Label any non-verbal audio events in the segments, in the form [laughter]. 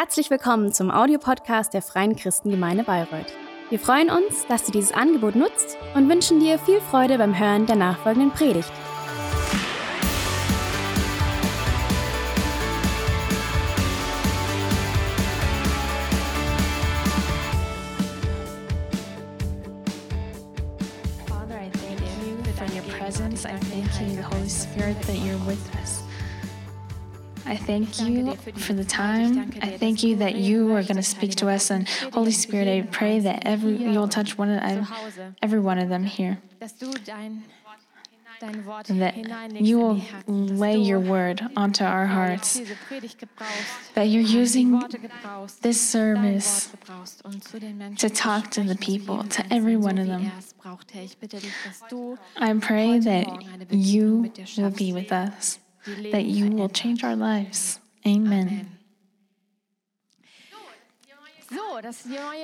Herzlich willkommen zum Audiopodcast der Freien Christengemeinde Bayreuth. Wir freuen uns, dass du dieses Angebot nutzt und wünschen dir viel Freude beim Hören der nachfolgenden Predigt. Father, I thank you for your presence. I thank you, Holy Spirit, that you're with us. I thank you for the time. I thank you that you are going to speak to us. And Holy Spirit, I pray that every you'll touch one of every one of them here. dass du dein, dein Wort And that you will die Herzen, dass lay your word onto our hearts. diese Predigt gebrauchst, That you're using this service Wort gebrauchst, zu den Menschen to talk to the people, to every one of them. er es braucht. Herr, ich bitte dich, dass du I pray that Morgen eine Begegnung you will be with us, that you will change our lives. Amen. So, das neue Jahr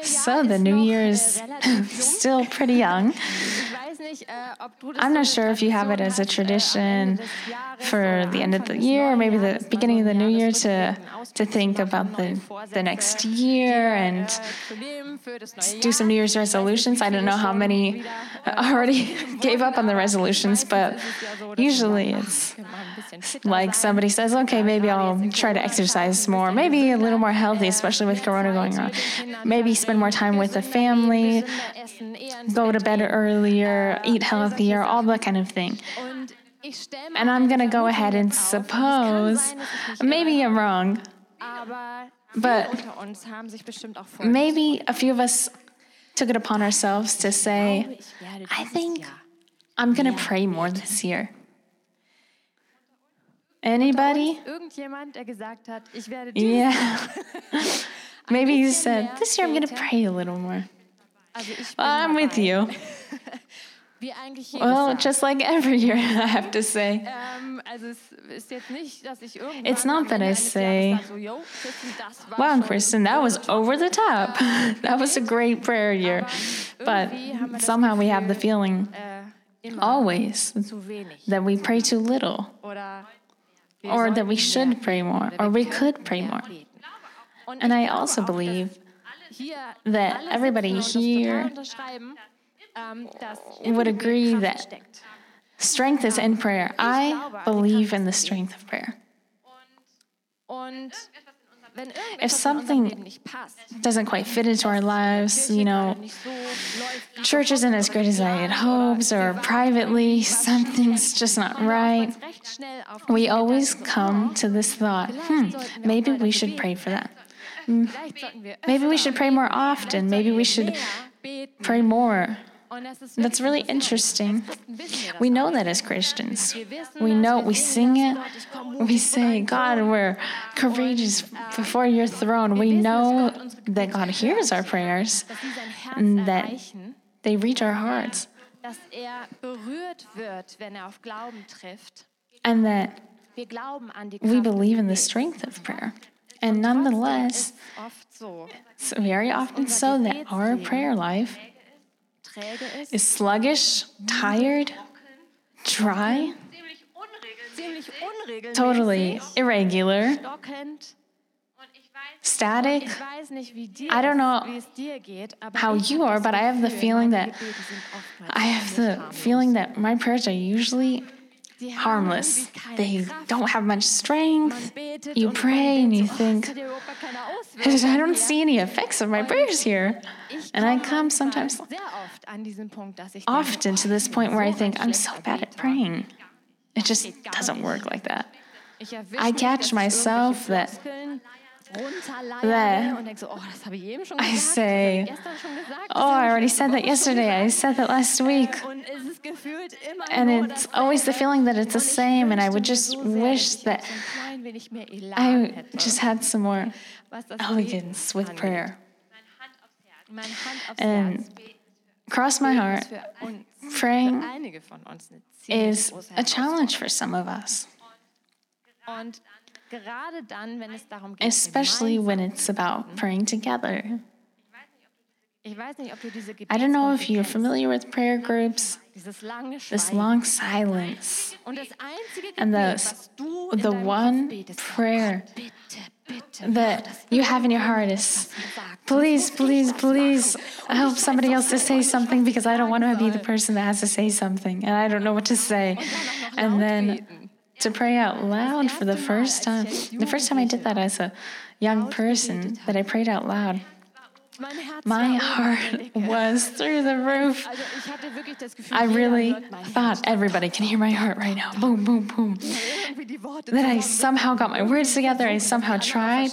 So the new year äh, is [laughs] still pretty young. Ich weiß nicht, äh, ob du das I'm not sure if you have it as a äh, tradition Jahres for the end of the year, or maybe the beginning of the new year to to think about the the next year äh, and zu nehmen für das neue do some New Year's Ich weiß nicht, wie resolutions. I don't know how many [laughs] äh, already [laughs] gave up on the resolutions, but ist es ja so, dass man usually it's ach, wir machen ein bisschen fitter like somebody says, okay, maybe I'll try to exercise more, maybe a little more healthy, especially with Corona going on. Maybe spend more time with the family, go to bed earlier, eat healthier, all that kind of thing. And I'm gonna go ahead and suppose, maybe I'm wrong, but maybe a few of us took it upon ourselves to say, I think I'm gonna pray more this year. Anybody? Irgendjemand, der gesagt hat, ich werde Yeah. [laughs] Maybe you said, this year I'm gonna pray a little more. Also ich bin Well, I'm with you. [laughs] Wie eigentlich jedes Well, just like every year, [laughs] I have to say. Ähm, also es ist jetzt nicht, dass ich irgendwann It's not that I say, Jahres sage, so, "Yo, Kristen, Wow, Kristen, that was over the top. Ähm, [laughs] that was a great prayer year. But somehow we have the feeling äh, always that we pray too little, or that we should pray more, or we could pray more. And I also believe that everybody sitzen und das here ähm, would agree that strength is in prayer. I believe in the strength of prayer. If something Leben nicht passt, doesn't quite fit into our lives, you know, nicht so läuft, wie church isn't as great as I had hoped, or privately, something's just not right. kommen wir recht schnell auf We always come to this thought hmm, maybe we should pray for that. Wir Maybe we should pray more often. Maybe we should pray more. That's really interesting. We know that as Christians. We know, we sing it. We say, God, we're courageous before your throne. We know that God hears our prayers, and that they reach our hearts, and that we believe in the strength of prayer. And nonetheless, ist oft so. it's very often so that our prayer life is sluggish, tired, dry, totally irregular, static. Ich weiß nicht, wie, dir I don't know wie es dir geht, aber how you are, but I have the feeling that Gebete sind oftmals I have the feeling that my prayers are usually harmless. They don't have much strength. You pray and you think, das hat ja überhaupt gar keine I don't see any effects of my prayers here. And I come sometimes sehr oft an diesen Punkt, dass ich often to this point where I think I'm so bad at praying. It just doesn't work like that. I catch myself that- Floskeln runterleiere that und denke so, oh, das habe ich eben schon I say, das habe ich gestern schon gesagt, das Oh, I already said that yesterday. I said that last äh, week. Und es ist gefühlt immer And it's always the feeling that it's the same, and I would just wish that auch so ein klein wenig mehr Elan I just had some more elegance with prayer. Meine Hand aufs And cross my heart, ist für uns, praying für einige von uns eine ziemlich is a challenge for some of us, Und gerade dann, wenn es darum geht, especially when it's about praying together. ich weiß nicht, ob du diese I don't know if you're familiar with prayer groups, this long silence. Und das einzige And the- the one prayer that you have in your heart is please, please, please help somebody else to say something because I don't want to be the person that has to say something and I don't know what to say. And then to pray out loud for the first time. The first time I did that as a young person, that I prayed out loud. My heart [laughs] was through the roof. I really thought everybody can hear my heart right now. Boom, boom, boom. That I somehow got my words together. I somehow tried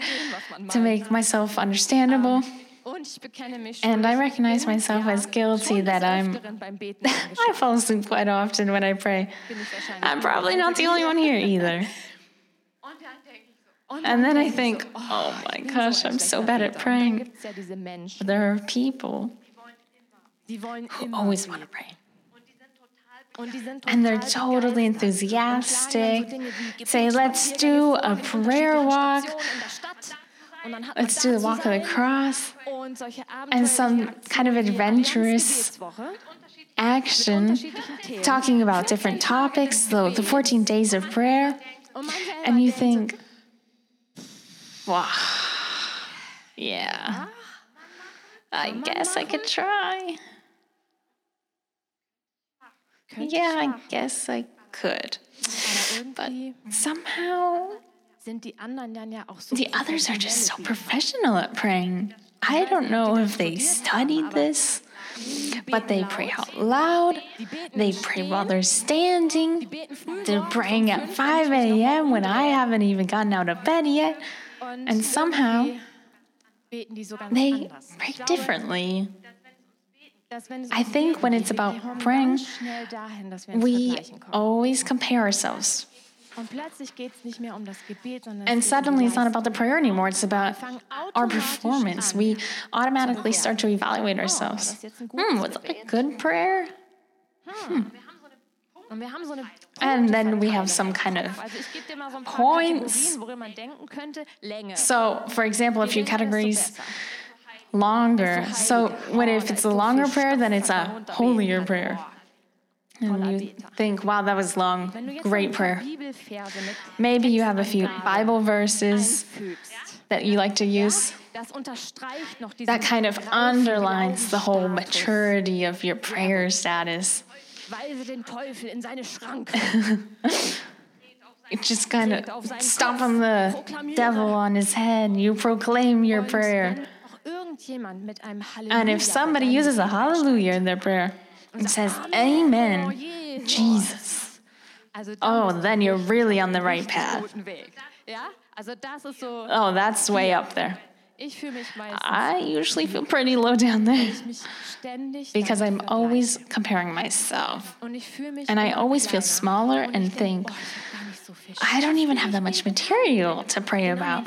to make myself understandable. And I recognize myself as guilty that I'm. [laughs] I fall asleep quite often when I pray. I'm probably not the only one here [laughs] either. And then I think, oh, oh my gosh, I'm so bad at praying. But there are people who always want to pray. And they're totally enthusiastic. Say, let's do a prayer walk. Let's do the walk of the cross. And some kind of adventurous action talking about different topics, so the 14 days of prayer. And you think, wow, yeah, I guess I could try. Yeah, I guess I could. But somehow the others are just so professional at praying. I don't know if they studied this, but they pray out loud. They pray while they're standing. They're praying at 5 a.m. when I haven't even gotten out of bed yet. And somehow they pray differently. I think when it's about praying, we always compare ourselves. And suddenly it's not about the prayer anymore, it's about our performance. We automatically start to evaluate ourselves. Hmm, was that a good prayer? Hmm. And then we have some kind of points. So, for example, a few categories longer. So, when if it's a longer prayer, then it's a holier prayer. And you think, wow, that was long. Great prayer. Maybe you have a few Bible verses that you like to use. That kind of underlines the whole maturity of your prayer status. It [laughs] just kind of stomp on the devil on his head. You proclaim your prayer. And if somebody uses a hallelujah in their prayer, and says, Amen, Jesus. Oh, then you're really on the right path. Oh, that's way up there. I usually feel pretty low down there [laughs] because I'm always comparing myself. And I always feel smaller and think, I don't even have that much material to pray about.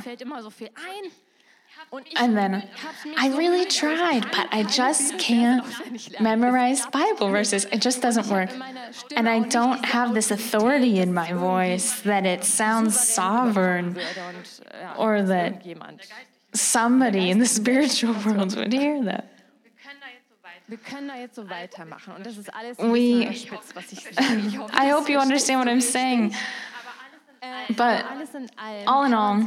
And then I really tried, but I just can't memorize Bible verses. It just doesn't work. And I don't have this authority in my voice that it sounds sovereign or that somebody in the spiritual world would hear that. We, [laughs] I hope you [laughs] understand what I'm saying. But all in all,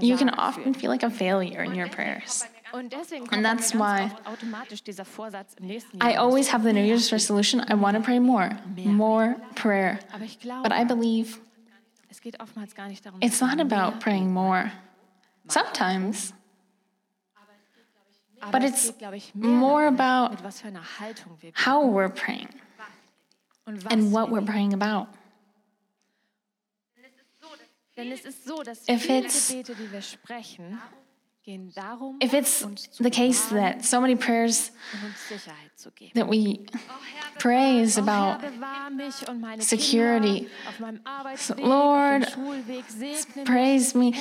you can often feel like a failure in your prayers. And that's why I always have the New Year's resolution I want to pray more, more prayer. But I believe it's not about praying more. Sometimes. But it's more about how we're praying and what we're praying about. If it's, if it's the case that so many prayers that we pray is about security, so, Lord, praise me,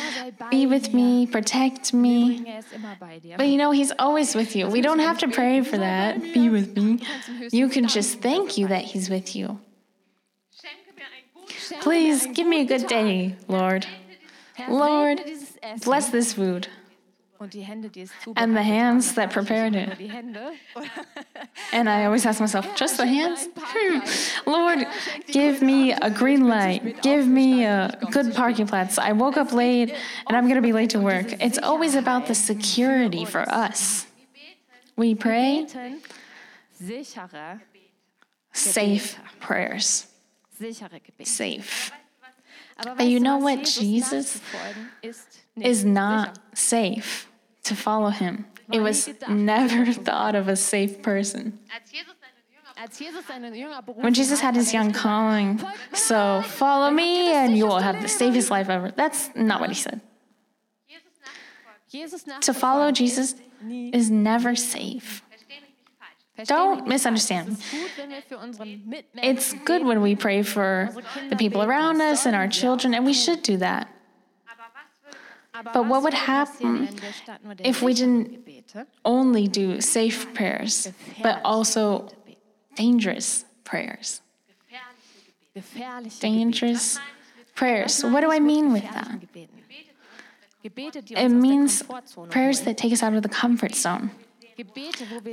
be with me, protect me. But you know, He's always with you. We don't have to pray for that, be with me. You can just thank you that He's with you. Please give me a good day, Lord. Lord, bless this food. Und die Hände, die es And the hands that prepared it. nur Die Hände. And I always ask myself, just the hands? Hmm. Lord, give me a green light. Give me a good parking place. I woke up late and I'm going to be late to work. It's always about the security for us. We pray safe prayers. Safe. But you know what? Jesus Jesus nachzufolgen ist nicht Is not safe to follow him. It was never [laughs] thought of a safe person. Als Jesus seinen Jünger berufen When Jesus had his er young calling, so follow me and you will have the safest life ever. That's not what he said. To follow Jesus is never safe. Don't misunderstand falsch. Es ist gut, wenn wir für unsere Mitmenschen It's good when we pray for the people around us and our children, and we should do that. But what would happen passieren, wenn wir statt nur der if we didn't Only do safe prayers, but also dangerous prayers. Dangerous prayers. What do I mean with that? Gebete? Gebete, die It means prayers that take us out of the comfort zone.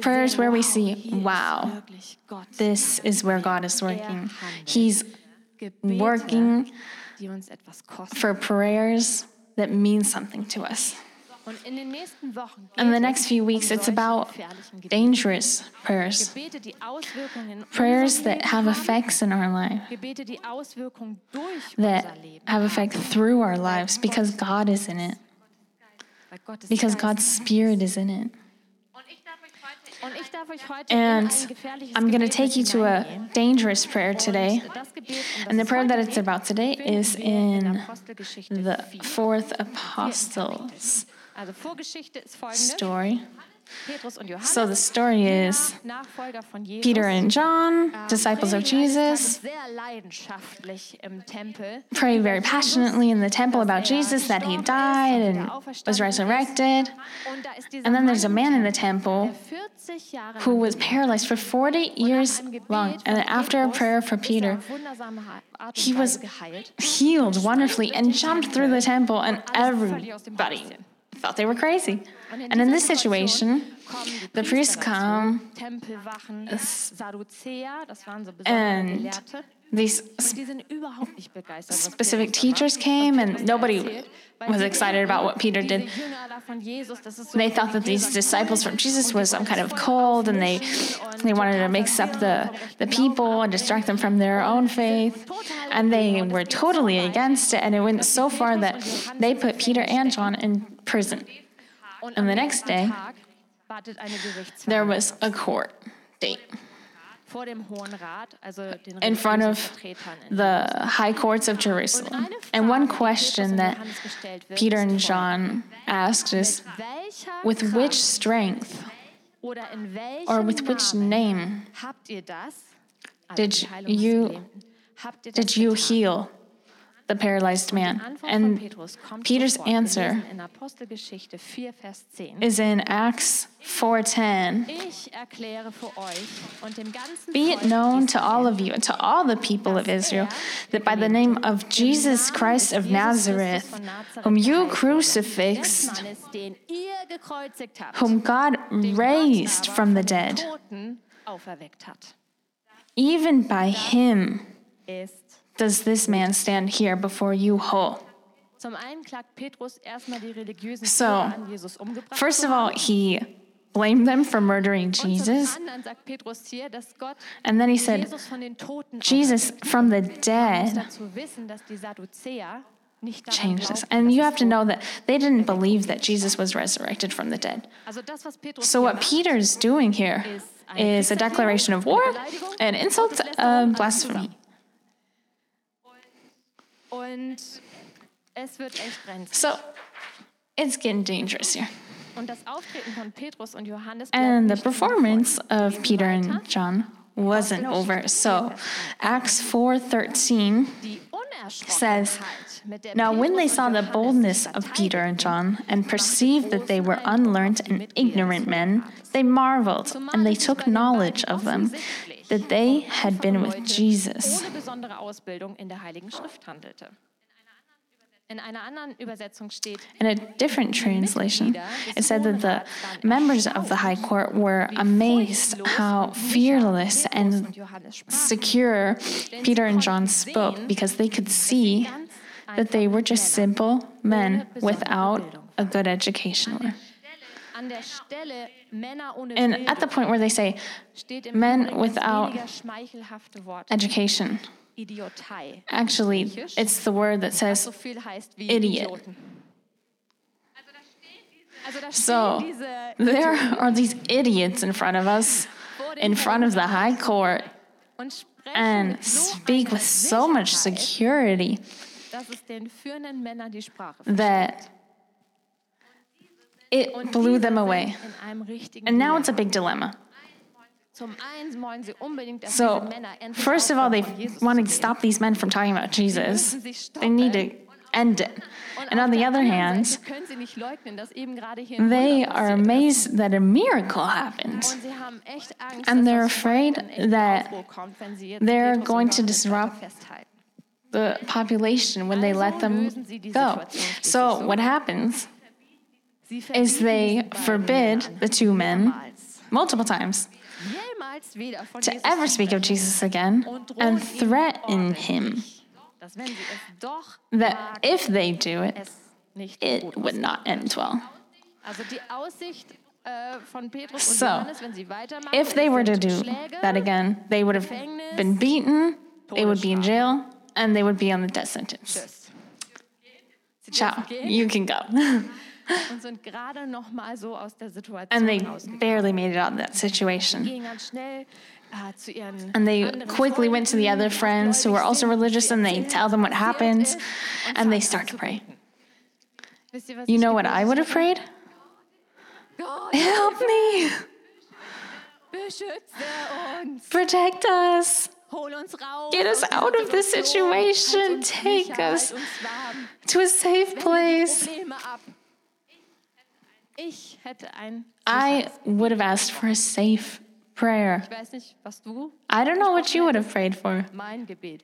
Prayers where we see, wow. This is where God is working. He's working for prayers that mean something to us. In the next few weeks, it's about dangerous prayers, prayers that have effects in our life, that have effect through our lives because God is in it, because God's Spirit is in it. Und ich darf euch heute And in ein gefährliches I'm going to take you to a dangerous prayer today. Und das Gebet, das And the prayer that it's about today is in the fourth apostles Also Vorgeschichte ist folgende. story. Petrus und Johannes, So the story is Nachfolger von Jesus, Peter and John, ähm, disciples of Jesus, Tages sehr leidenschaftlich im Tempel. pray very passionately in the temple about er Jesus that he died and was resurrected. Und da ist dieser And then there's a man in the temple der 40 Jahre who was paralyzed for 40 years long. And after a prayer for er Peter, Art und he was healed wonderfully and jumped through the temple, and everybody thought they were crazy. And in this situation, the priests come, Tempelwachen, Es- Sadduzäer, das waren so besondere and these Und die sind überhaupt nicht begeistert. was specific Petrus da macht, teachers came, and nobody was excited about what Peter did. Jünger da von Jesus, das ist so They thought that these disciples from Jesus were some kind of cult, and they they wanted to mix up the the people and distract them from their own faith, and they were totally against it. And it went so far that they put Peter and John in prison. And the next day, Tag wartet eine There was a court date vor dem Hohen Rat, also den in front of the high courts of Jerusalem. And one question that Johannes gestellt wird, Peter and. John asked is, with which strength oder in welchem or with which name habt ihr das? Also Did die Heilung des you- Gelähmten. Habt ihr das did you heal the paralyzed man? And Peter's answer lesen in Apostelgeschichte 4, Vers 10. is in Acts 4:10. Ich erkläre für euch und dem ganzen Be it known to all of you and to all the people of er Israel that by the name of Jesus Christ of Nazareth, whom you crucifixed, des Mannes, den ihr gekreuzigt habt, whom God raised from the dead, Toten auferweckt hat, even by him does this man stand here before you whole. Zum einen klagt Petrus erstmal die religiösen So, Führer an, Jesus umgebracht First of all, he blamed them for murdering Jesus. zum anderen sagt Petrus hier, dass Gott And then he said, Jesus von den Toten Jesus auferweckt. from the er dead dazu wissen, dass die Sadduzäer nicht daran changed this. And you have to know that they didn't believe that Jesus was resurrected from the dead. Also das, was Petrus So what Peter's doing here is a declaration of war, an insult, a er um, blasphemy. Und es wird echt brenzlig. So it's getting dangerous here. Und das Auftreten von Petrus und Johannes And the performance of Peter and John wasn't over. So Acts 4:13 says, Unerschrockenheit, mit der Now, when they saw the boldness of Peter and John and perceived that they were unlearned and ignorant men, they marveled and they took knowledge of them that they had been with Jesus. Ohne besondere Ausbildung in der Heiligen Schrift handelte. In einer anderen Übersetzung steht, In a different translation, it said that the members of the high court were amazed how fearless and secure Peter and John spoke because they could see that they were just simple men without a good education. And at the point where they say men without weniger schmeichelhafte Wort education, actually, it's the word that says So viel heißt wie Idiot. Idioten. Also da So, there are these idiots in front of us, in front of the high court, and speak with so much security dass es den führenden Männern die Sprache that it blew them away. In einem richtigen And now it's a big dilemma. Zum einen wollen sie unbedingt, dass So, diese Männer endlich first of all, they aufhören, von Jesus want to stop these men from talking about Jesus. They need to end it. And on the other hand, Seite können sie nicht leugnen, dass eben gerade hier ein they are amazed that a miracle happened. Und sie haben echt Angst, And they're afraid that Aufruhr kommt, wenn sie jetzt they're going to disrupt. The population when they let them lösen sie die go. So, what happens is they forbid the two men multiple times jemals wieder von to ever speak of Jesus again and threaten him. ordentlich, dass wenn sie es doch that if they do it, it would not end well. Also die Aussicht äh, von Petrus und So, Johannes, wenn sie weitermachen, If they were to do that again, they would have been beaten, they would be in jail, and they would be on the death sentence. Ciao, you can go. [laughs] [laughs] und sind gerade noch mal so aus der Situation And they barely made it out of that situation. Gehen ganz schnell äh, And they quickly went to the other friends who were also religious and they tell them what happened and they start to pray. beten. Wisst ihr, was You know what I would have prayed? Help me! Protect us! hol uns raus, Get us out of this Situation, situation. halt uns Take us To a safe place. Probleme ab. Ich hätte ein I would have asked for a safe prayer. Ich weiß nicht, was du. I don't know what you would have prayed for. Mein Gebet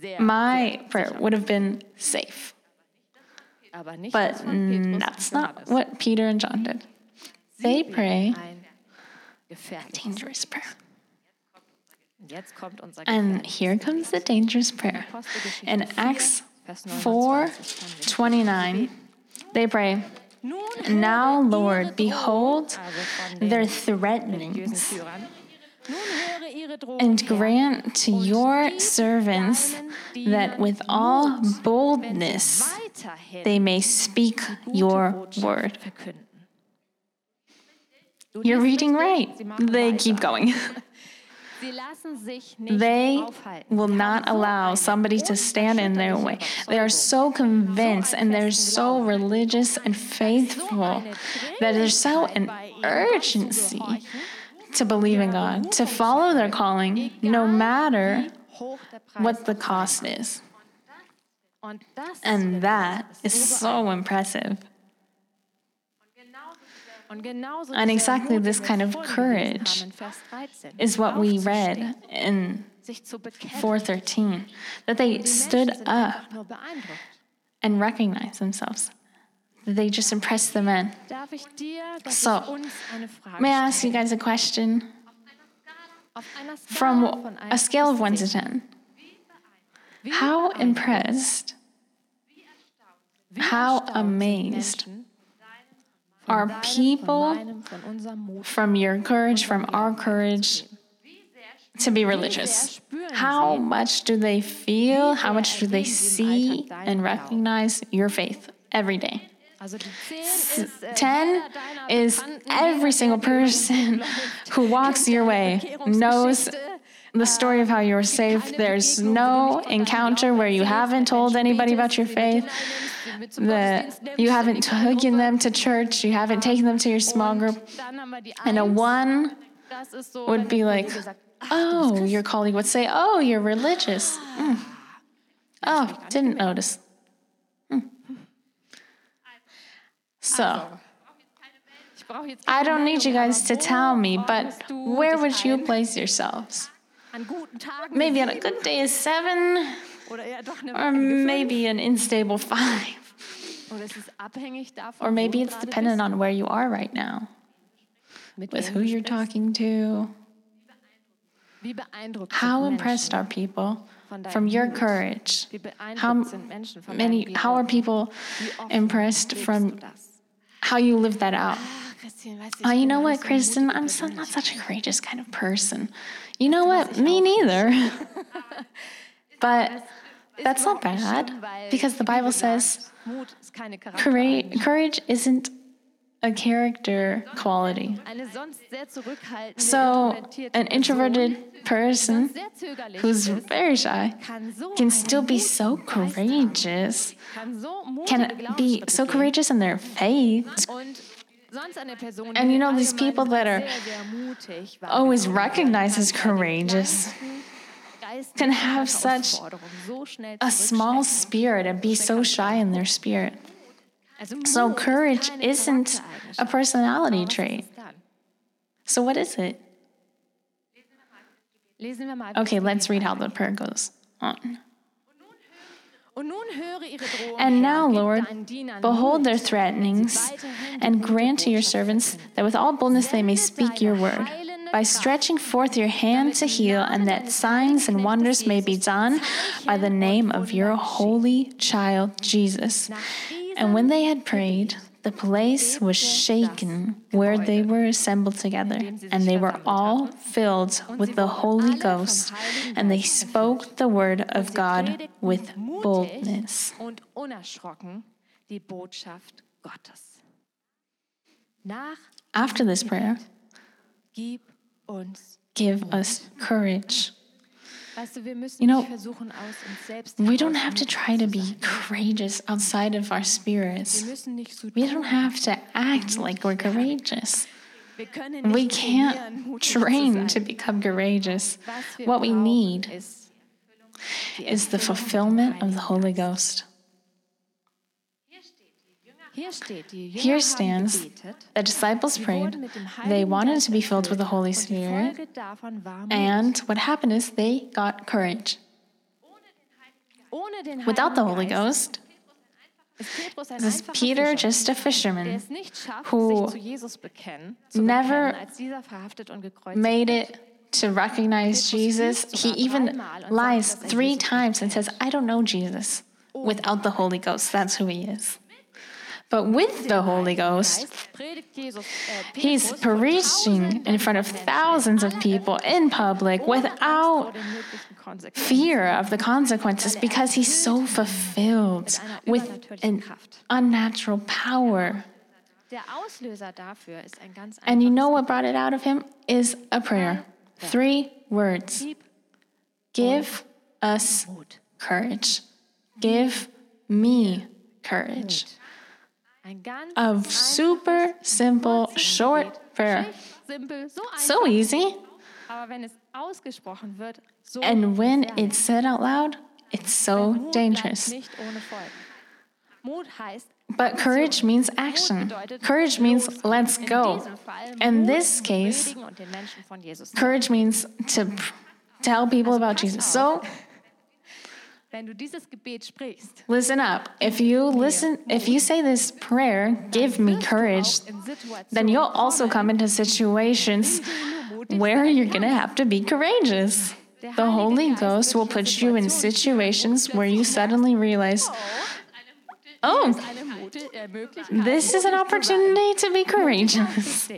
sehr, My prayer would have been safe. aber nicht But mm, that's not what Peter and John did. They pray gefährliches. dangerous prayer. Jetzt kommt unser And here comes the dangerous prayer. In Acts Vers 4 29 29, they pray, Now, Lord, behold Drohung, also von their threatenings, religiösen Führern. Nun höre ihre Drohung, and grant to your servants that with all Mut, wenn sie boldness they may speak your word. You're reading right. They keep going. [laughs] Sie lassen sich nicht They will not allow somebody to stand in their way. They are so convinced and they're so religious and faithful that there's so an urgency to believe in God, to follow their calling, no matter what the cost is. And that is so impressive. And exactly this kind of courage Is what we read in 413 that they stood up and recognized themselves. That they just impressed the men. So, May I ask you guys a question? From a scale of 1 to 10, how impressed, how amazed are people from your courage, from our courage, to be religious? How much do they feel? How much do they see and recognize your faith every day? 10 is every single person who walks your way knows the story of how you were saved. There's no encounter where you haven't told anybody about your faith, that you haven't taken them to church, you haven't taken them to your small group. And a one would be like, oh, your colleague would say, oh, you're religious. Mm. Oh, didn't notice. Mm. So, I don't need you guys to tell me, but where would you place yourselves? Maybe on a good day, a seven, or maybe an unstable five. Oder es ist abhängig davon, Or maybe it's dependent on where you are right now, with who you're talking to. How impressed are people from your courage? How sind Menschen von many, how are people impressed from how you live that out? Christine, weißt du, Oh, you know what, nicht so eine Kristen? I'm so, not such a courageous kind of person. You know what? Me neither. [laughs] [laughs] but that's not bad because the Bible says Mut ist keine courage, isn't a character quality. Eine sonst sehr zurückhaltende, So, an introverted person who's very shy can still be so und Geist haben, courageous, kann so mutige can be so courageous in their faith, Und sonst eine Person, And you know, these people that are sehr, sehr mutig war, always recognized as courageous, can have such Herausforderungen so schnell a small spirit and be so shy in their spirit. So courage isn't a personality Aber was ist trait. So what is it? Lesen wir mal. Okay, let's read how the prayer goes on. And now, Lord, behold their threatenings, and grant to your servants that with all boldness they may speak your word, by stretching forth your hand to heal, and that signs and wonders may be done by the name of your holy child Jesus. And when they had prayed, the place was shaken where they were assembled together, and they were all filled with the Holy Ghost, and they spoke the word of God with boldness. Unerschrocken die Botschaft Gottes. After this prayer, give us courage. Weißt du, wir müssen You know, nicht versuchen, aus uns selbst We don't have to try to be courageous outside of our spirits. müssen nicht so We don't have to act like we're courageous. We can't train to become courageous. What we need is the Erfüllung mit dem fulfillment of the Holy Ghost. Here stands The disciples prayed. wurden mit dem They wanted to be filled with the Holy Spirit. Folge davon war Mut. And what happened is they got courage. Without the Holy Ghost, ein is Peter just a fisherman es nicht schafft, who sich zu Jesus bekennen, zu never bekennen, als dieser verhaftet und gekreuzigt made it to recognize Jesus. He even er lies three times and says, I don't know Jesus. Oh. Without the Holy Ghost, that's who he is. But with the Holy Ghost, he's preaching in front of thousands of people in public without fear of the consequences because he's so fulfilled with an unnatural power. And you know what brought it out of him? Is a prayer. Three words Give us courage. Give me courage. A super simple, short prayer. So easy. And when it's said out loud, it's so dangerous. But courage means action. Courage means let's go. In this case, Courage means to tell people about Jesus. So Wenn du dieses Gebet sprichst, listen up. If you listen, if you say this prayer, give me courage, auch in Situationen then you'll also come into situations in denen du mutig where you're going to have to be courageous. The Holy Ghost will put you in situations where you suddenly oh, realize, oh, eine Mut- äh, Möglichkeit, this is an mutig zu sein. opportunity to be courageous.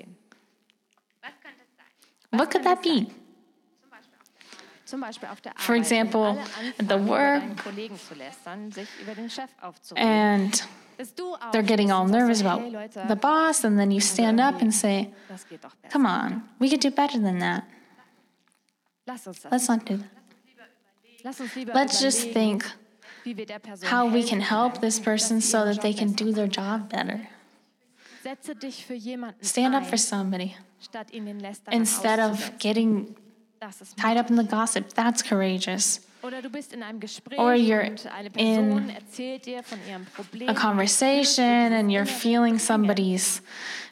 What could that be? For um example, at the work, deinen Kollegen zu lästern, sich über den Chef aufzuregen. And they're getting all nervous about the boss, and then you stand up and say, das geht doch besser. Come on, we could do better than that. Lass uns das. Let's not do that. Lass uns lieber Let's just think wie wir der Person how we can help this person so that they can do their job better. Setze dich für jemanden Stand up for somebody statt ihn den Lästern instead of getting tied up in the gossip. That's courageous. Oder du bist in einem Or you're und eine in dir von ihrem A conversation and you're feeling somebody's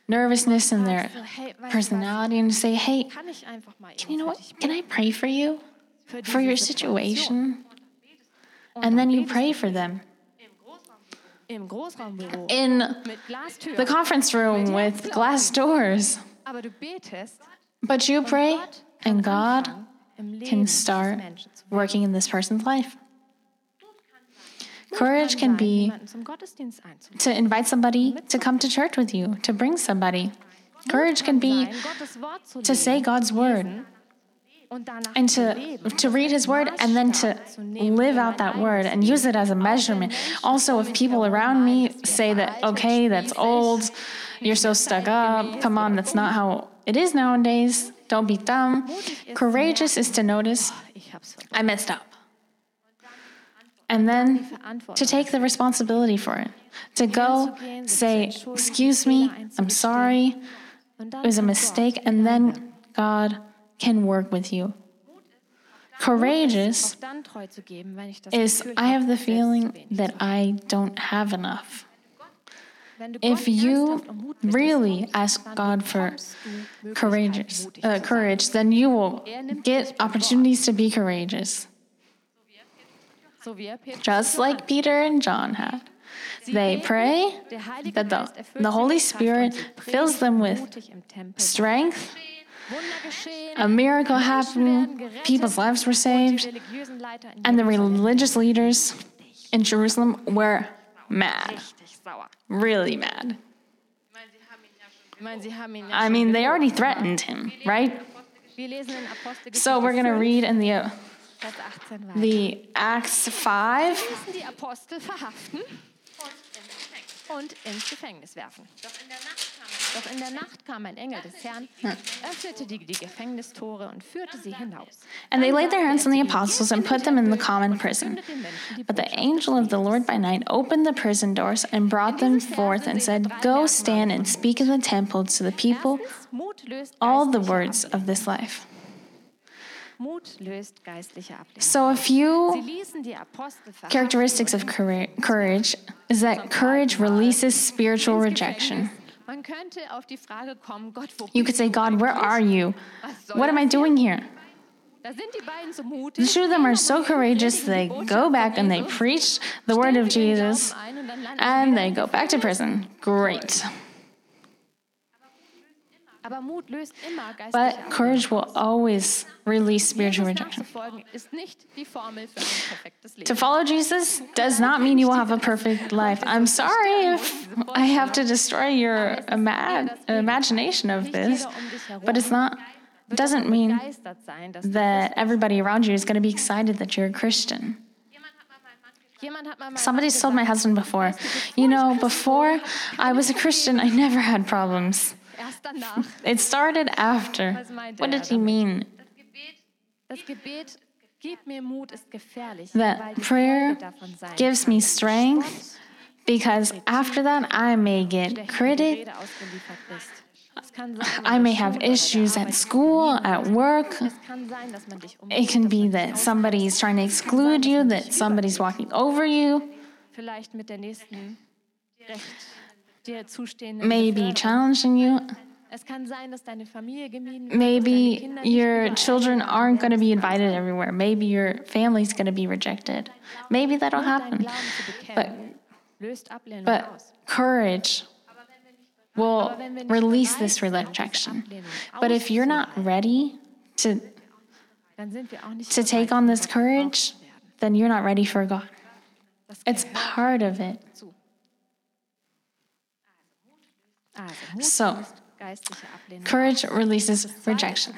nervousness and their personality and say, hey, Kann ich einfach mal you know what? Can I pray for you for your Situation? And then you pray for them. in the conference room with glass doors. Aber du betest, But you pray, and God anfangen, im Leben can start working in this person's life. Courage can be jemanden zum Gottesdienst einzuladen. to invite somebody to come to church with you, to bring somebody. Courage can be Sein, Gottes Wort zu to say God's word and to, to read his word and then to live out that word and use it as a measurement. Also, if people around me say that, okay, that's old, you're so stuck up, come on, that's not how it is nowadays, don't be dumb. Courageous is to notice, Ich hab's vergessen. I messed up. And then to take the responsibility for it. To go say, excuse me, I'm sorry, it was a mistake, and then God can work with you. Courageous auch dann treu zu geben, wenn ich das is I have the habe, selbst zu feeling that I don't have enough. If you ernsthaft Mut bittest, really ask God for bekommst du Möglichkeiten, courageous uh, courage, then you will get opportunities to be courageous, So wie Petrus just like Peter and John had. They pray that the, the Holy Spirit fills them with mutig im Tempel. strength, a miracle happened, people's lives were saved, religiösen Leiter in and the religious leaders in Jerusalem were mad, really mad. Ich meine, sie haben ihn ja I mean, they already threatened him, right? Wir lesen in Apostelgeschichte So we're going to read in the, uh, Vers 18 weiter. the Acts 5. ließen die Apostel verhaften und ins Gefängnis werfen. Doch in der Nacht kam ein Engel des Herrn, öffnete die, die Gefängnistore und führte sie hinaus. And they laid their hands on the apostles and er put them in the common prison. But the angel of the Lord by night opened the prison doors and brought them forth and said, Go stand and speak in the temple to the people Erstens, Mut löst all the words of this life. Mut löst geistliche Ablehnung. So, a few ließen die Apostel verhaften. characteristics of courage is that courage releases spiritual rejection. Gefängnis. Man könnte auf die Frage kommen, Gott, wo You could say, God, where are you? What am I doing here? Da sind die beiden so The two of them are so courageous, they go back and they preach the word of Jesus, Glauben ein und dann landen sie and they go back to prison. Great. But courage will always release spiritual rejection. nachzufolgen ist nicht die Formel für ein perfektes Leben. To follow Jesus does not mean you will have a perfect life. I'm sorry if I have to destroy your ima- imagination of this, um but it's not. Doesn't mean begeistert sein, dass du that everybody around you is going to be excited that you're a Christian. Somebody's told my husband before, you know, before I was a [laughs] Christian, I never had problems. Erst. It started after. What er did he mean? Das Gebet, gib mir Mut, ist gefährlich, That prayer Folge davon sein gives me strength because after that I may get schlechten critic, Gerede ausgeliefert bist. Es kann sein, I may have Schule oder der issues at school, at work. Es kann sein, dass man dich It can be that somebody is trying to exclude you, that somebody's walking over you, ausgrenzt. Vielleicht mit der nächsten recht dir zustehenden maybe challenging you. Es kann sein, dass deine Familie gemieden wird, dass deine Maybe your children aren't going to be invited everywhere. Maybe your family's going to be rejected. Maybe that'll happen. Glauben zu bekennen, löst Ablehnung But courage will release this rejection. But if you're not ready to, Dann sind wir auch nicht to take on this courage, then you're not ready for God. It's part of it. [laughs] Hunger courage releases rejection.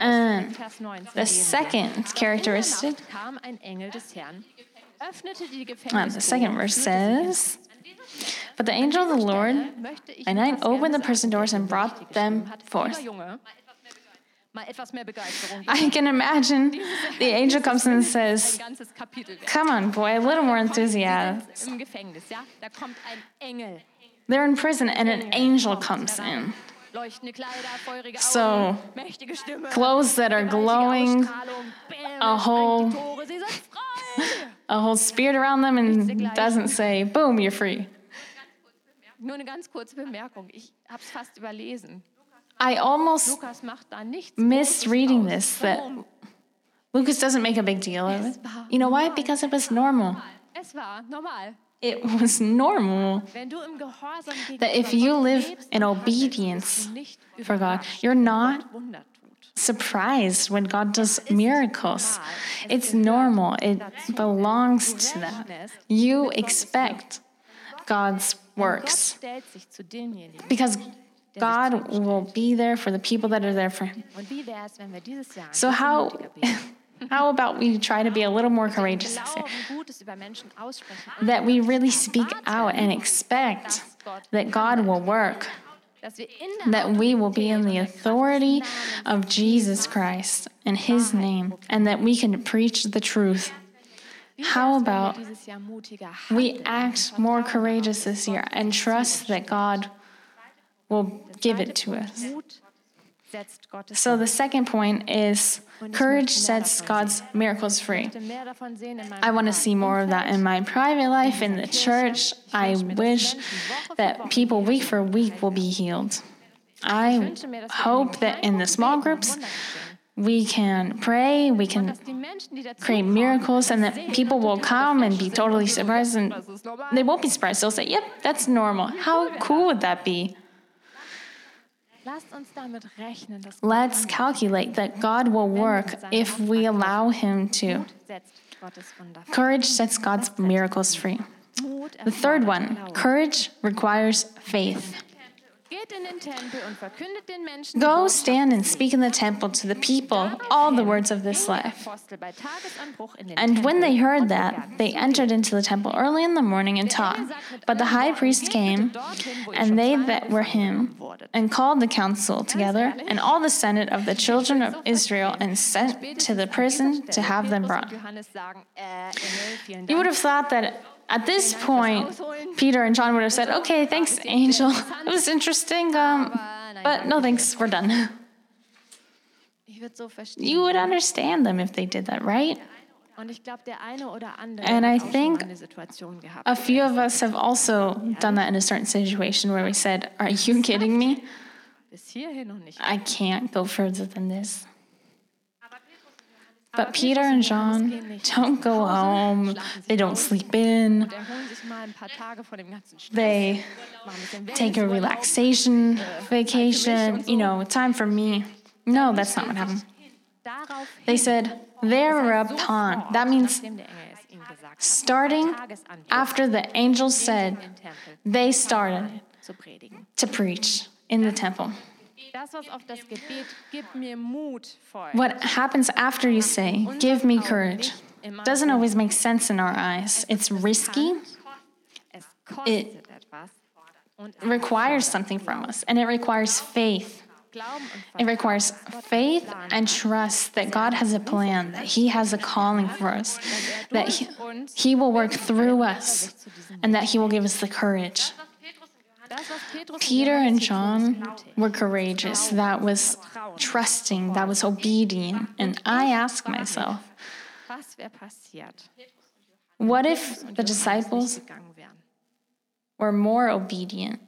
And 19 The second "Doch in der characteristic, Nacht kam ein Engel des Herrn, öffnete die uh, Gefängnistore the second verse führte sie hin. says, But the angel of the Lord ich night opened the prison doors and brought them forth. I can imagine the [laughs] angel comes and says, Ein ganzes Kapitel. wert. Come on, boy, a little more enthusiasm. sind Im Gefängnis, ja? Da kommt ein Engel. They're in prison and an angel comes in. Leuchtende Kleider, feurige Augen, So. Clothes that are glowing, a whole- die Tore, sie sind frei. a whole spirit around them, and doesn't say, Boom, you're free. Nur eine ganz kurze Bemerkung. Ich habe es fast überlesen. I almost Lukas macht da nichts. missed reading this, that Lucas doesn't make a big deal of it. You know why? Because it was normal. Es war normal. It was normal Wenn du im Gehorsam that if you live in obedience for God, you're not Gott Wunder tut. surprised when God does miracles. It's normal, it belongs to that. You expect God's works stellt sich zu denjenigen. because God will be there for the people that are there for Him. Und wie wäre es, wenn wir dieses Jahr ein So, how, [laughs] how about we try to be a little more courageous this year? Glauben, Gutes über Menschen aussprechen. Und That we really speak out and expect that God will work. dass wir in der that we will be in the authority of Jesus Christ. In His name, and that we can preach the truth. How wär's, wenn wir about dieses Jahr mutiger We act more courageous this year and trust that God will give it to us. Mut setzt Gottes So, the second point is courage sets God's miracles free. möchte mehr davon sehen in meinem I want to see more of that in my private life, in the church. I wish that people week for week will be healed. I hope that in the small groups, we can pray, we can dass die Menschen, die dazu create miracles, and that people will come and be totally surprised. And das ist normal. they won't be surprised. They'll say, Yep, that's normal. How cool would that be? Let's calculate that God will work if we allow Him to. Mut setzt Gottes Wunder frei. Courage sets God's miracles free. The third one courage requires faith. Go stand and speak in the temple to the people all the words of this life. Apostel bei Tagesanbruch in den And when they heard that, they entered into the temple early in the morning and taught. But the high priest came, and they that were him, and called the council together, and all the senate of the children of Israel, and sent to the prison to have them brought. Äh, You would have thought that at this point, Peter and John would have said, Okay, thanks, angel. [laughs] It was interesting, um, but no thanks, we're done. Ich würde so verstehen. You would understand them if they did that, right? Und ich glaube, der eine oder andere And I hat auch schon think mal eine Situation gehabt. A few of us have also done that in a certain situation where we said, Are you kidding me? Bis hierhin noch nicht. I can't go further than this. But Peter and John don't go home, they don't sleep in, Und erholen sich mal ein paar Tage von dem ganzen Stress. they Machen ein bisschen take a relaxation uh, vacation, you know, time for me. No, that's not what happened. They said, thereupon. That means nachdem der Engel es ihnen gesagt hat, starting after the angel said, they started to preach in the temple. What happens after you say, give me courage, doesn't always make sense in our eyes. It's risky, Es kostet etwas. Und es requires something from us, and it requires faith. It requires faith and trust that God has a plan, that He has a calling for us, that He, he will work through us, and that He will give us the courage. Das, was Petrus und Peter and John were courageous. That was trusting, that was obedient. And I ask myself, Was wäre passiert, what if the disciples nicht gegangen wären? were more obedient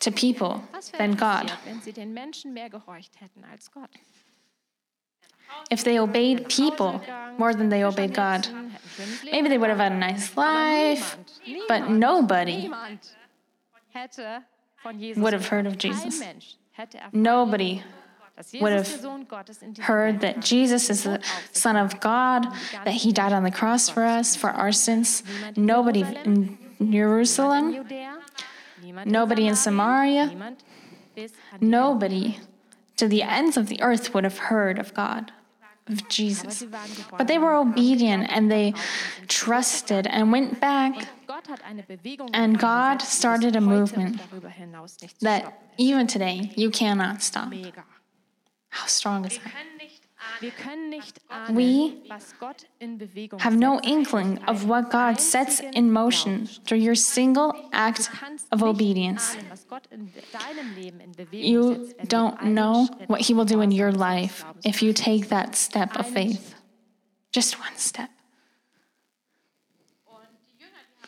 to people than God? passiert, wenn sie den Menschen mehr gehorcht hätten als Gott? If they obeyed people more than they obeyed God, Hätten schönes Leben maybe they would have had a nice life, but nobody niemand hätte von Jesus would have heard of Jesus. Mensch hätte erfahren, Nobody would have der Sohn Gottes in diese heard that. Jesus is the Son of God, that He died on the cross for us, for our sins. Nobody in Jerusalem, nobody in Samaria, niemand bis an die nobody to the ends of the earth would have heard of God, of Jesus. But they were obedient and they trusted and went back And God started a movement that even today you cannot stop. How strong is that? Wir können nicht ahnen, We was Gott in Bewegung Have no inkling of what God sets in motion through your single act of obedience. ahnen, was Gott in deinem Leben in Bewegung You setzt, wenn du don't know what He will do in your life if you take that step of faith. Just one step. Und die Jünger, die haben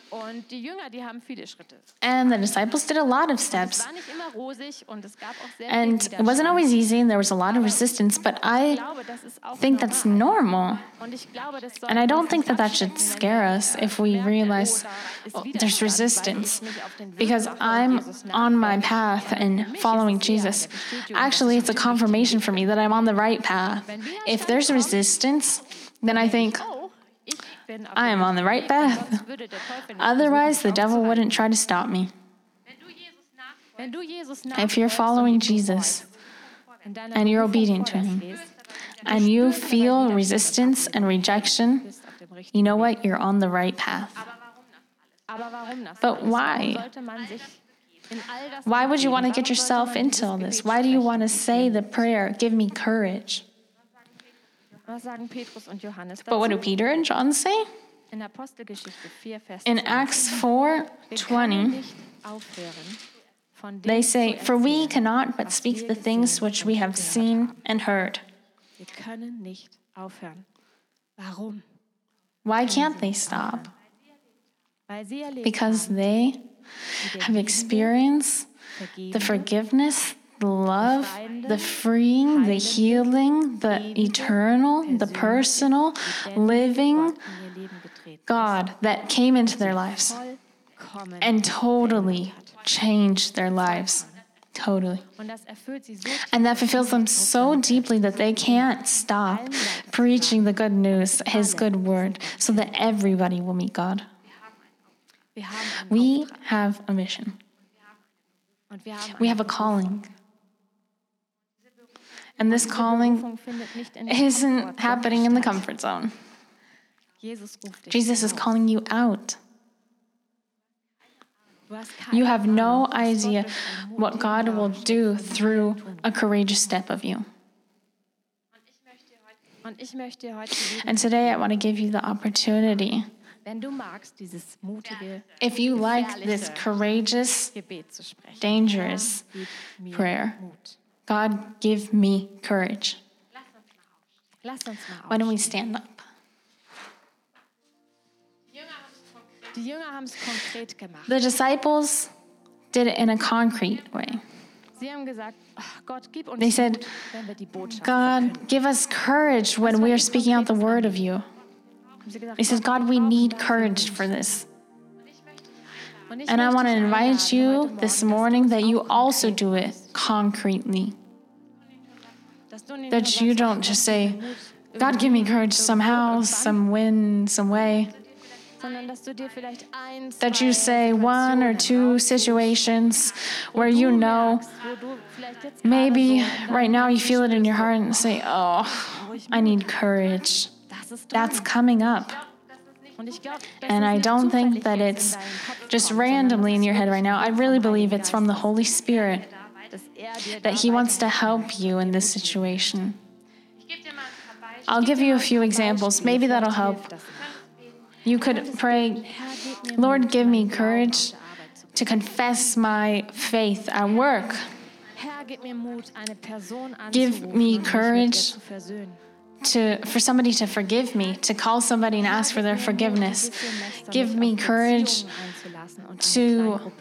viele Schritte. And the disciples did a lot of steps. war nicht immer rosig und es gab auch sehr And it wasn't always easy and there was a lot of resistance, but I Ich glaube, das ist auch think that's normal. normal. Und ich glaube, das And I don't think that that should scare us if we realize oh, da ist oh, Widerstand, there's resistance mich auf den Weg because I'm on my path and following ist es eher Jesus. Actually, it's a ich auf dem confirmation for me that I'm on the right path. If there's resistance, then I think Oh, ich bin auf I am on the right path. sonst würde der Teufel nicht Otherwise, the devil wouldn't try to stop me. Wenn du Jesus If you're following Jesus and you're obedient to him, and you feel resistance and rejection, bist auf dem richtigen you know what? You're on the right path. Aber warum das But why? Warum sollte man sich in all das Why would you want to get yourself into all this? Why do you want to say the prayer, give me courage? Was sagen Petrus und Johannes But what do? Peter and John say? In Apostelgeschichte 4, Vers In Acts 4 20, nicht aufhören, von they say, For we cannot but speak the things which we have seen and heard. Wir können nicht aufhören. Warum? Why can't they stop? Weil sie erlebt Because they have experienced the forgiveness, love, the freeing, the healing, the eternal, the personal, living Gott in ihr Leben getreten God that came into their lives and totally changed their lives. Totally. Und das erfüllt sie so And that fulfills them so deeply that they can't stop preaching the good news, His good word, so that everybody will meet God. Wir haben einen We have a mission, und wir haben we have a calling. And this calling Berufung findet nicht in der isn't happening in the comfort zone. Jesus ruft dich Jesus is calling you out. Du hast keine You have no Ahnung, was Gott idea what God will do through a courageous step of you. Und ich möchte dir heute geben, And today I want to give you the opportunity. wenn du magst, dieses mutige If you like this courageous, Gebet zu sprechen. dangerous prayer. God, give me courage. Why don't we stand up? Die Jünger haben es konkret gemacht. The disciples did it in a concrete way. Sie haben gesagt, "Ach Gott, gib uns They said, Mut, wenn wir die Botschaft God, give us courage when we are speaking out the word of you. He says, God, we need courage for this. And I want to invite you this morning that you also do it concretely. That you don't just say, God, give me courage somehow, irgendwann", some win, some way. That you say one or two situations where you know maybe right now you feel it in your heart and say, Oh, I need courage. That's coming up. And I don't think that it's in deinen Kopf just randomly in your head right now. I really believe it's from the Holy Spirit ist, dass er that He wants to help you in this situation. I'll give you a few examples. Maybe that'll help. You could pray, Lord, give me courage to confess my faith at work. Herr, gib mir Mut, eine Person Give me und mich mit ihr courage. To for somebody to forgive me, to call somebody and ask for their forgiveness. Give me courage to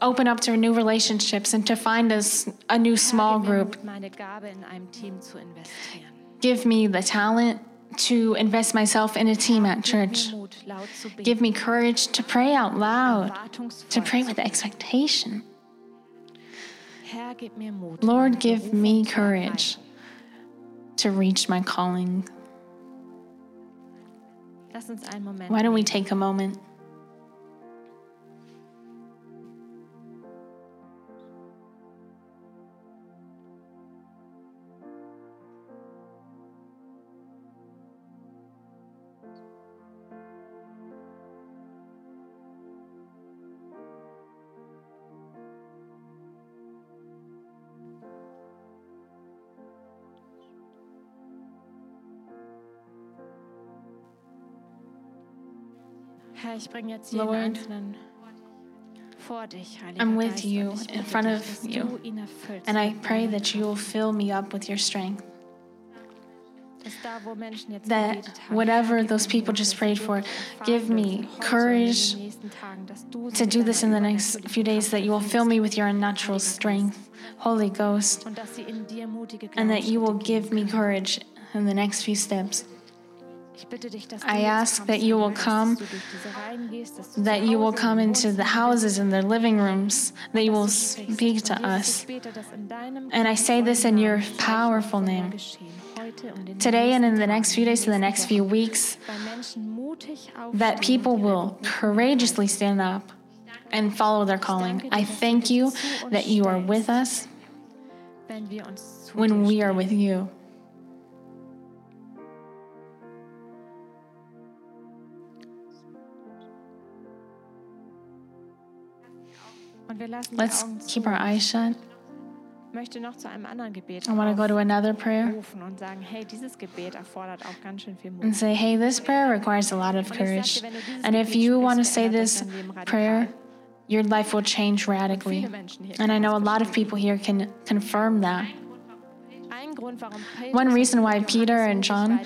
open up to new relationships and to find us a new small group. meine Gabe in einem Team zu investieren. Give me the talent to invest myself in a team at church. Gib mir Mut, laut zu beten, Give me courage to pray out loud, to pray with expectation. Herr, gib mir Mut, Lord, give me courage to reach my calling. erreichen. Lass uns einen Moment. Why don't we take a moment? Herr, ich bringe jetzt jeden Lord, Einzelnen vor dich, Heiliger I'm with Geist, you in front of you. du ihn erfüllst. And I pray that you will fill me up with your strength, that whatever those people just prayed for, give me courage to do this in the next few days, that you will fill me with your unnatural strength, Holy Ghost, and that you will give me courage in the next few steps. I ask that you will come, that you will come into the houses and the living rooms, that you will speak to us. And I say this in your powerful name. Today and in the next few days, in the next few weeks, that people will courageously stand up and follow their calling. I thank you that you are with us when we are with you. Let's keep our eyes shut. möchte noch zu einem anderen Gebet I want to go to another prayer und sagen, hey, dieses Gebet erfordert auch ganz schön viel Mut. and say, hey, this prayer requires a lot of courage. And if you want to say this prayer, your life will change radically. And I know a lot of people here can confirm that. Ein Grund, warum Petrus One er reason why Peter and John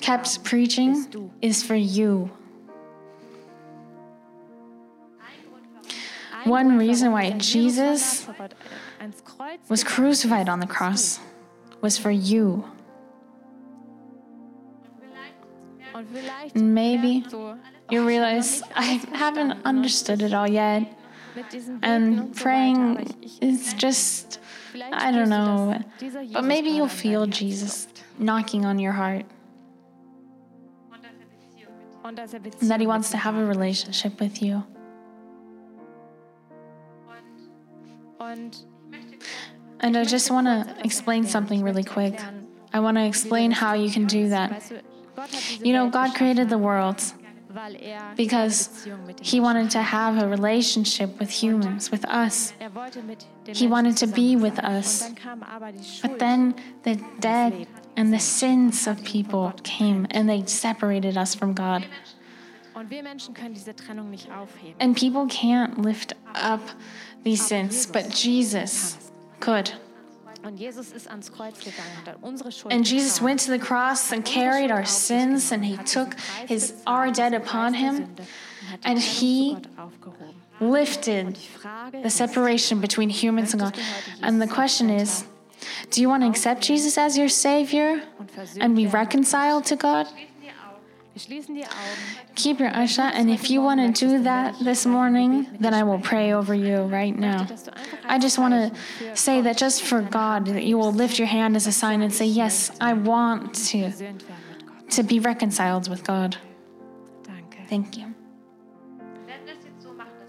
kept preaching is for you. One reason why Jesus von Nazareth ans Kreuz Was crucified on the cross was for you. du. Und vielleicht And maybe You "Oh, realize ich habe noch I haven't understood it all yet. mit diesen Beten And praying weiter, aber ich, ich, is just, I don't know. dass dieser Jesus But maybe you'll feel Jesus knocking on your heart and that He wants to have a relationship with you. And I just want to explain something really quick. I want to explain how you can do that. You know, God created the world because He wanted to have a relationship with humans, with us. He wanted to be with us. But then the dead and the sins of people came and they separated us from God. Und wir Menschen können diese Trennung nicht aufheben. And people can't lift up these sins, but Jesus could. Und Jesus ist ans Kreuz gegangen und hat unsere Schuld And Jesus went to the cross and carried our sins, and He took his our debt upon Him, and He lifted the separation between humans and God. And the question is, do you want to accept Jesus as your Savior and be reconciled to God? Keep your eyes shut, and if you want to do that this morning, then I will pray over you right now. I just want to say that just for God, that you will lift your hand as a sign and say, Yes, I want to, Versöhnt werden mit Gott. to be reconciled with God. Thank you.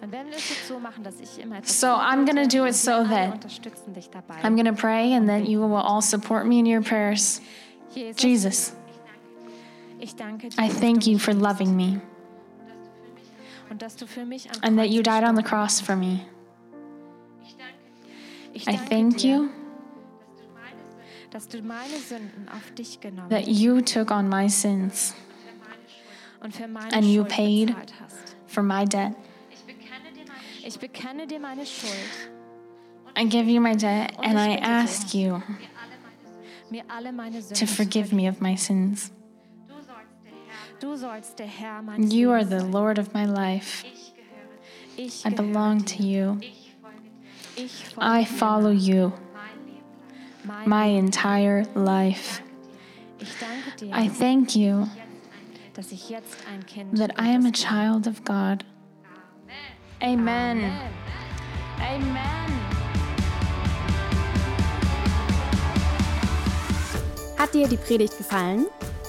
Und wenn wir es jetzt so machen, dass ich immer etwas So I'm going to do it so that unterstützen dich dabei. I'm going to pray, and then you will all support me in your prayers. Jesus, I thank you for loving me und dass du für mich am and that you died on the cross for me. I thank you dass du meine Sünden auf dich genommen that you took on my sins und für meine and you paid for my debt. Ich bekenne dir meine Schuld, I give you my debt, and I ask you mir alle meine Sünden to forgive me of my sins. You are the. Lord of my life. I belong to you. I follow you my entire life. Ich danke dir, I thank you dass ich jetzt ein Kind that I am a child of God. Amen. Amen. Hat dir die Predigt gefallen?